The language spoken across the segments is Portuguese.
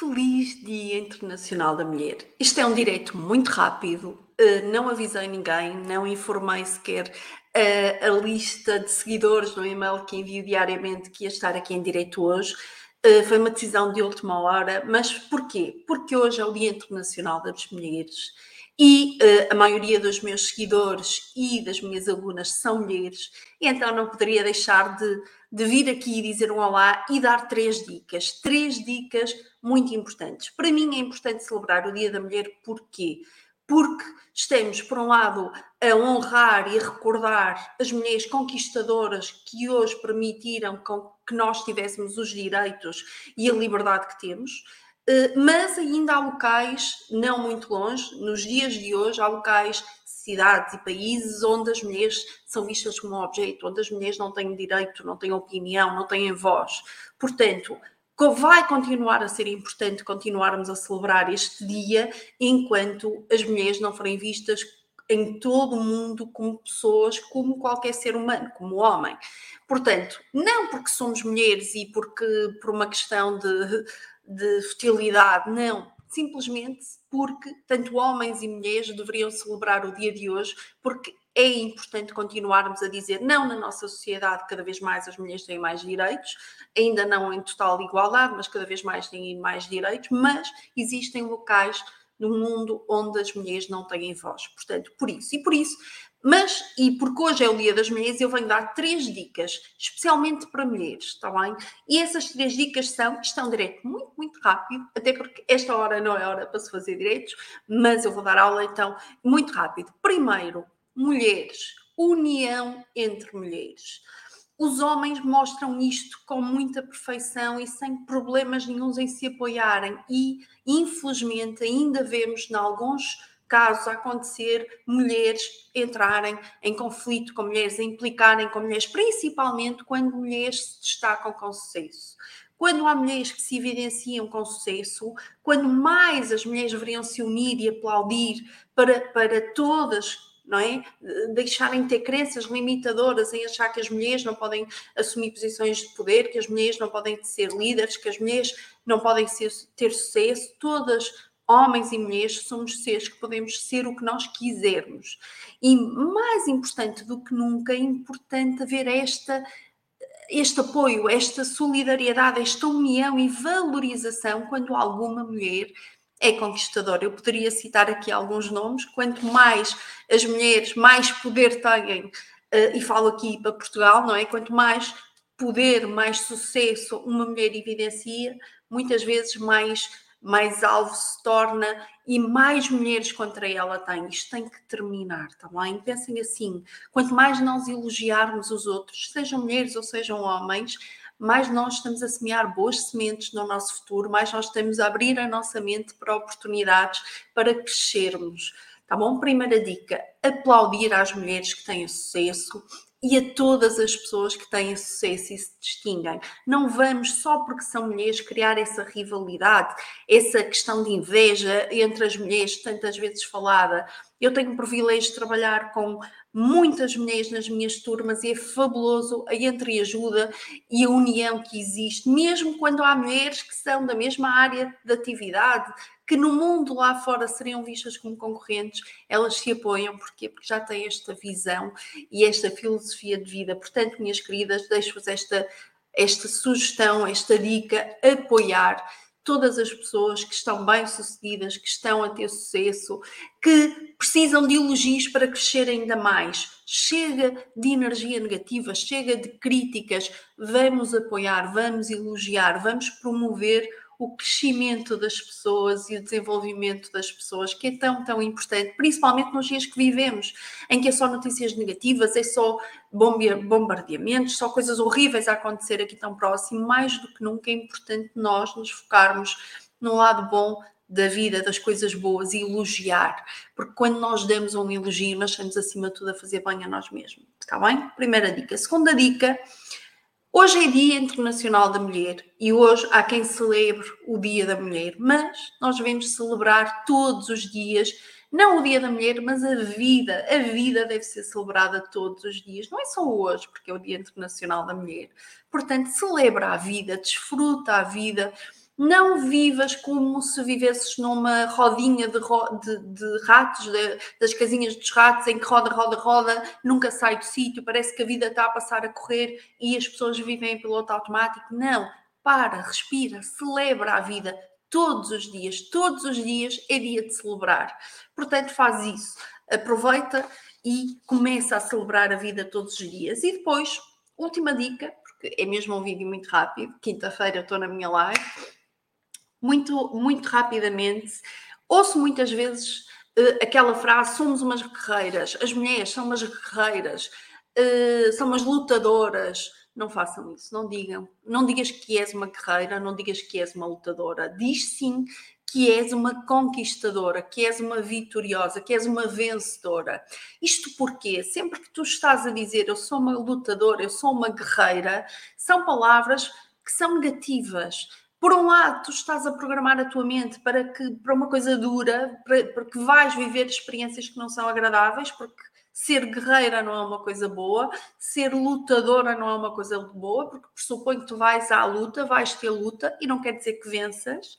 Feliz Dia Internacional da Mulher. Isto é um direito muito rápido, eh, não avisei ninguém, não informei sequer a, eh, a lista de seguidores no e-mail que envio diariamente que ia estar aqui em direito hoje. Eh, foi uma decisão de última hora, mas porquê? Porque hoje é o Dia Internacional das Mulheres e a maioria dos meus seguidores e das minhas alunas são mulheres, e então não poderia deixar de, de vir aqui dizer um olá e dar três dicas. Três dicas muito importantes. Para mim é importante celebrar o Dia da Mulher, porquê? Porque estamos, por um lado, a honrar e a recordar as mulheres conquistadoras que hoje permitiram que nós tivéssemos os direitos e a liberdade que temos, mas ainda há locais, não muito longe, nos dias de hoje, há locais, cidades e países onde as mulheres são vistas como objeto, onde as mulheres não têm direito, não têm opinião, não têm voz. Portanto, vai continuar a ser importante continuarmos a celebrar este dia enquanto as mulheres não forem vistas em todo o mundo como pessoas, como qualquer ser humano, como homem. Portanto, não porque somos mulheres e porque por uma questão de, de fertilidade, não. Simplesmente porque tanto homens e mulheres deveriam celebrar o dia de hoje, porque é importante continuarmos a dizer não na nossa sociedade, cada vez mais as mulheres têm mais direitos, ainda não em total igualdade, mas cada vez mais têm mais direitos, mas existem locais no mundo onde as mulheres não têm voz. Portanto, por isso. E por isso, mas, e porque hoje é o Dia das Mulheres, eu venho dar três dicas, especialmente para mulheres, está bem? E essas três dicas são, estão direito muito, muito rápido, até porque esta hora não é hora para se fazer direitos, mas eu vou dar aula então muito rápido. Primeiro, mulheres, união entre mulheres. Os homens mostram isto com muita perfeição e sem problemas nenhums em se apoiarem, e infelizmente ainda vemos, em alguns casos, acontecer mulheres entrarem em conflito com mulheres, implicarem com mulheres, principalmente quando mulheres se destacam com sucesso. Quando há mulheres que se evidenciam com sucesso, quando mais as mulheres deveriam se unir e aplaudir para, para todas não é? Deixarem de ter crenças limitadoras em achar que as mulheres não podem assumir posições de poder, que as mulheres não podem ser líderes, que as mulheres não podem ser, ter sucesso. Todas, homens e mulheres, somos seres que podemos ser o que nós quisermos. E mais importante do que nunca, é importante haver esta este apoio, esta solidariedade, esta união e valorização quando alguma mulher é conquistador. Eu poderia citar aqui alguns nomes, quanto mais as mulheres mais poder têm, uh, e falo aqui para Portugal, não é? Quanto mais poder, mais sucesso uma mulher evidencia, muitas vezes mais, mais alvo se torna e mais mulheres contra ela tem. Isto tem que terminar, tá bem? Pensem assim: quanto mais nós elogiarmos os outros, sejam mulheres ou sejam homens, mais nós estamos a semear boas sementes no nosso futuro, mais nós estamos a abrir a nossa mente para oportunidades para crescermos. Tá bom? Primeira dica: aplaudir às mulheres que têm sucesso e a todas as pessoas que têm sucesso e se distinguem. Não vamos só porque são mulheres criar essa rivalidade, essa questão de inveja entre as mulheres, tantas vezes falada. Eu tenho o privilégio de trabalhar com muitas mulheres nas minhas turmas e é fabuloso a entreajuda e a união que existe, mesmo quando há mulheres que são da mesma área de atividade, que no mundo lá fora seriam vistas como concorrentes, elas se apoiam, porquê? Porque já têm esta visão e esta filosofia de vida. Portanto, minhas queridas, deixo-vos esta, esta sugestão, esta dica, apoiar todas as pessoas que estão bem-sucedidas, que estão a ter sucesso, que precisam de elogios para crescer ainda mais. Chega de energia negativa, chega de críticas. Vamos apoiar, vamos elogiar, vamos promover o crescimento das pessoas e o desenvolvimento das pessoas, que é tão, tão importante, principalmente nos dias que vivemos, em que é só notícias negativas, é só bombardeamentos, só coisas horríveis a acontecer aqui tão próximo. Mais do que nunca é importante nós nos focarmos no lado bom da vida, das coisas boas e elogiar, porque quando nós damos um elogio, nós estamos acima de tudo a fazer bem a nós mesmos, está bem? Primeira dica. Segunda dica Hoje é Dia Internacional da Mulher e hoje há quem celebre o Dia da Mulher, mas nós devemos celebrar todos os dias, não o Dia da Mulher, mas a vida. A vida deve ser celebrada todos os dias, não é só hoje, porque é o Dia Internacional da Mulher. Portanto, celebra a vida, desfruta a vida, Não vivas como se vivesses numa rodinha de, ro de, de ratos, de, das casinhas dos ratos, em que roda, roda, roda, nunca sai do sítio, parece que a vida está a passar a correr e as pessoas vivem em piloto automático. Não, para, respira, celebra a vida todos os dias. Todos os dias é dia de celebrar. Portanto, faz isso. Aproveita e começa a celebrar a vida todos os dias. E depois, última dica, porque é mesmo um vídeo muito rápido, quinta-feira estou na minha live, muito, muito rapidamente, ouço muitas vezes uh, aquela frase, somos umas guerreiras, as mulheres são umas guerreiras, uh, são umas lutadoras, não façam isso, não digam. Não digas que és uma guerreira, não digas que és uma lutadora. Diz sim que és uma conquistadora, que és uma vitoriosa, que és uma vencedora. Isto porque sempre que tu estás a dizer eu sou uma lutadora, eu sou uma guerreira, são palavras que são negativas. Por um lado, tu estás a programar a tua mente para que para uma coisa dura, para, para que vais viver experiências que não são agradáveis, porque ser guerreira não é uma coisa boa, ser lutadora não é uma coisa boa, porque pressupõe que tu vais à luta, vais ter luta e não quer dizer que venças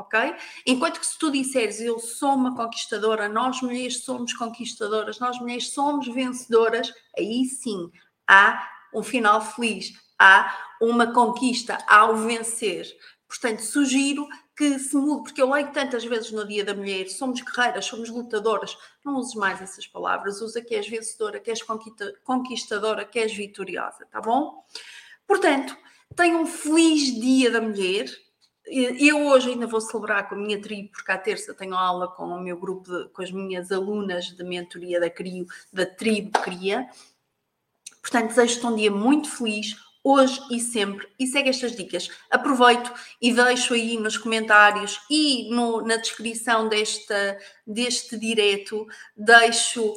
ok? Enquanto que se tu disseres eu sou uma conquistadora, nós mulheres somos conquistadoras, nós mulheres somos vencedoras, aí sim há um final feliz, há uma conquista, há o vencer. Portanto, sugiro que se mude, porque eu leio tantas vezes no Dia da Mulher, somos guerreiras, somos lutadoras, não uses mais essas palavras, usa que és vencedora, que és conquistadora, que és vitoriosa, tá bom? Portanto, tenha um feliz Dia da Mulher, eu hoje ainda vou celebrar com a minha tribo, porque à terça tenho aula com o meu grupo, de, com as minhas alunas de mentoria da CRIO, da tribo CRIA. Portanto, desejo-te um dia muito feliz, hoje e sempre, e segue estas dicas. Aproveito e deixo aí nos comentários e no, na descrição desta, deste direto, deixo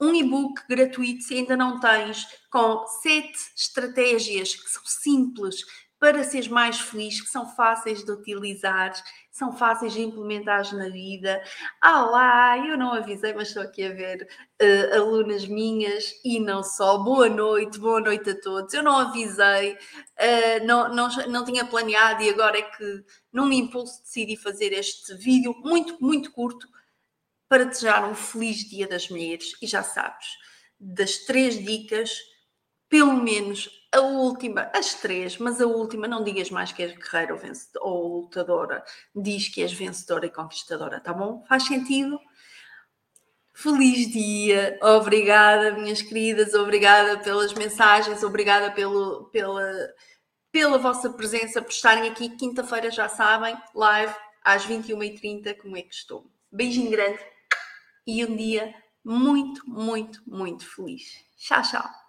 um e-book gratuito, se ainda não tens, com sete estratégias que são simples, para seres mais feliz, que são fáceis de utilizar, são fáceis de implementar na vida. Ah lá, eu não avisei, mas estou aqui a ver uh, alunas minhas e não só. Boa noite, boa noite a todos. Eu não avisei, uh, não, não, não tinha planeado e agora é que, num impulso, decidi fazer este vídeo muito, muito curto para desejar um feliz Dia das Mulheres. E já sabes, das três dicas, pelo menos a última, as três, mas a última, não digas mais que és guerreira ou, ou lutadora, diz que és vencedora e conquistadora, tá bom? Faz sentido? Feliz dia, obrigada, minhas queridas, obrigada pelas mensagens, obrigada pelo, pela, pela vossa presença, por estarem aqui. Quinta-feira, já sabem, live às 21h30, como é que estou. Beijinho grande e um dia muito, muito, muito feliz. Tchau, tchau.